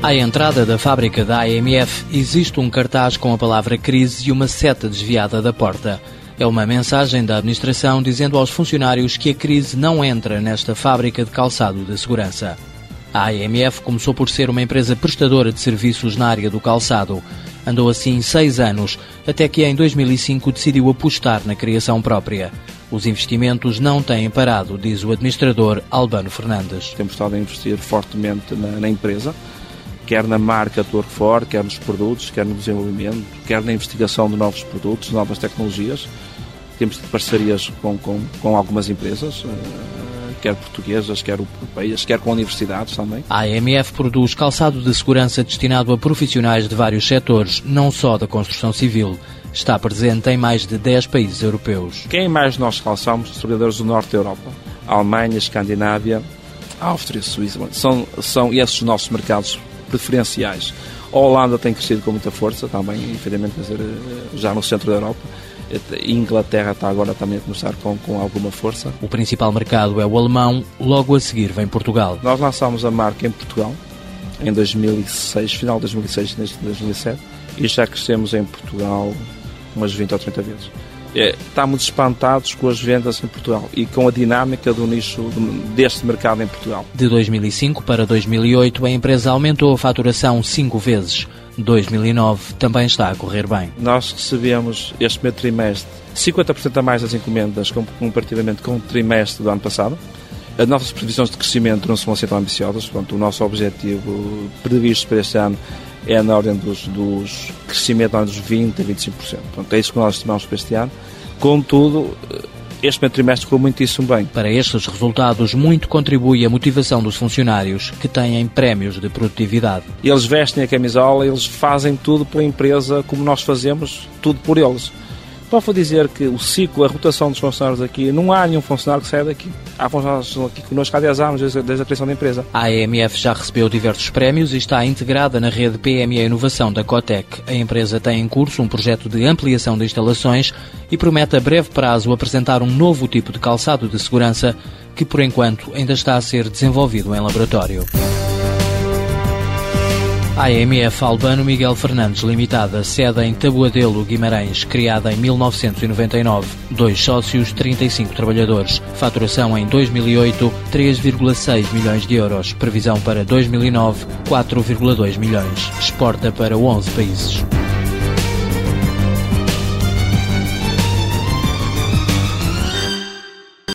À entrada da fábrica da AMF existe um cartaz com a palavra crise e uma seta desviada da porta. É uma mensagem da administração dizendo aos funcionários que a crise não entra nesta fábrica de calçado de segurança. A AMF começou por ser uma empresa prestadora de serviços na área do calçado. Andou assim seis anos, até que em 2005 decidiu apostar na criação própria. Os investimentos não têm parado, diz o administrador Albano Fernandes. Temos estado a investir fortemente na, na empresa quer na marca do Workfor, quer nos produtos, quer no desenvolvimento, quer na investigação de novos produtos, novas tecnologias. Temos parcerias com, com, com algumas empresas, eh, quer portuguesas, quer europeias, quer com universidades também. A AMF produz calçado de segurança destinado a profissionais de vários setores, não só da construção civil. Está presente em mais de 10 países europeus. Quem mais nós calçamos? Os trabalhadores do norte da Europa. Alemanha, Escandinávia, Áustria, Suíça. São, são esses os nossos mercados preferenciais. A Holanda tem crescido com muita força também, efetivamente, dizer, eh, já no centro da Europa. Inglaterra está agora também a começar com, com alguma força. O principal mercado é o alemão, logo a seguir vem Portugal. Nós lançámos a marca em Portugal em 2006, final de 2006, 2007, e já crescemos em Portugal umas 20 ou 30 vezes é, estamos espantados com as vendas em Portugal e com a dinâmica do nicho deste mercado em Portugal. De 2005 para 2008, a empresa aumentou a faturação cinco vezes. 2009 também está a correr bem. Nós recebemos este primeiro trimestre 50% a mais das encomendas comparativamente com o trimestre do ano passado. As nossas previsões de crescimento não são assim tão ambiciosas, portanto, o nosso objetivo previsto para este ano é na ordem dos, dos crescimento na ordem dos 20% a 25%. Portanto, é isso que nós estimamos para este ano. Contudo, este primeiro trimestre ficou muitíssimo bem. Para estes resultados, muito contribui a motivação dos funcionários, que têm prémios de produtividade. Eles vestem a camisola, eles fazem tudo pela empresa como nós fazemos, tudo por eles. Posso dizer que o ciclo, a rotação dos funcionários aqui, não há nenhum funcionário que saia daqui. Há funcionários aqui connosco há 10 anos, desde, desde a criação da empresa. A AMF já recebeu diversos prémios e está integrada na rede PME Inovação da Cotec. A empresa tem em curso um projeto de ampliação de instalações e promete a breve prazo apresentar um novo tipo de calçado de segurança que, por enquanto, ainda está a ser desenvolvido em laboratório. AMF Albano Miguel Fernandes Limitada, sede em Tabuadelo, Guimarães, criada em 1999. Dois sócios, 35 trabalhadores. Faturação em 2008, 3,6 milhões de euros. Previsão para 2009, 4,2 milhões. Exporta para 11 países.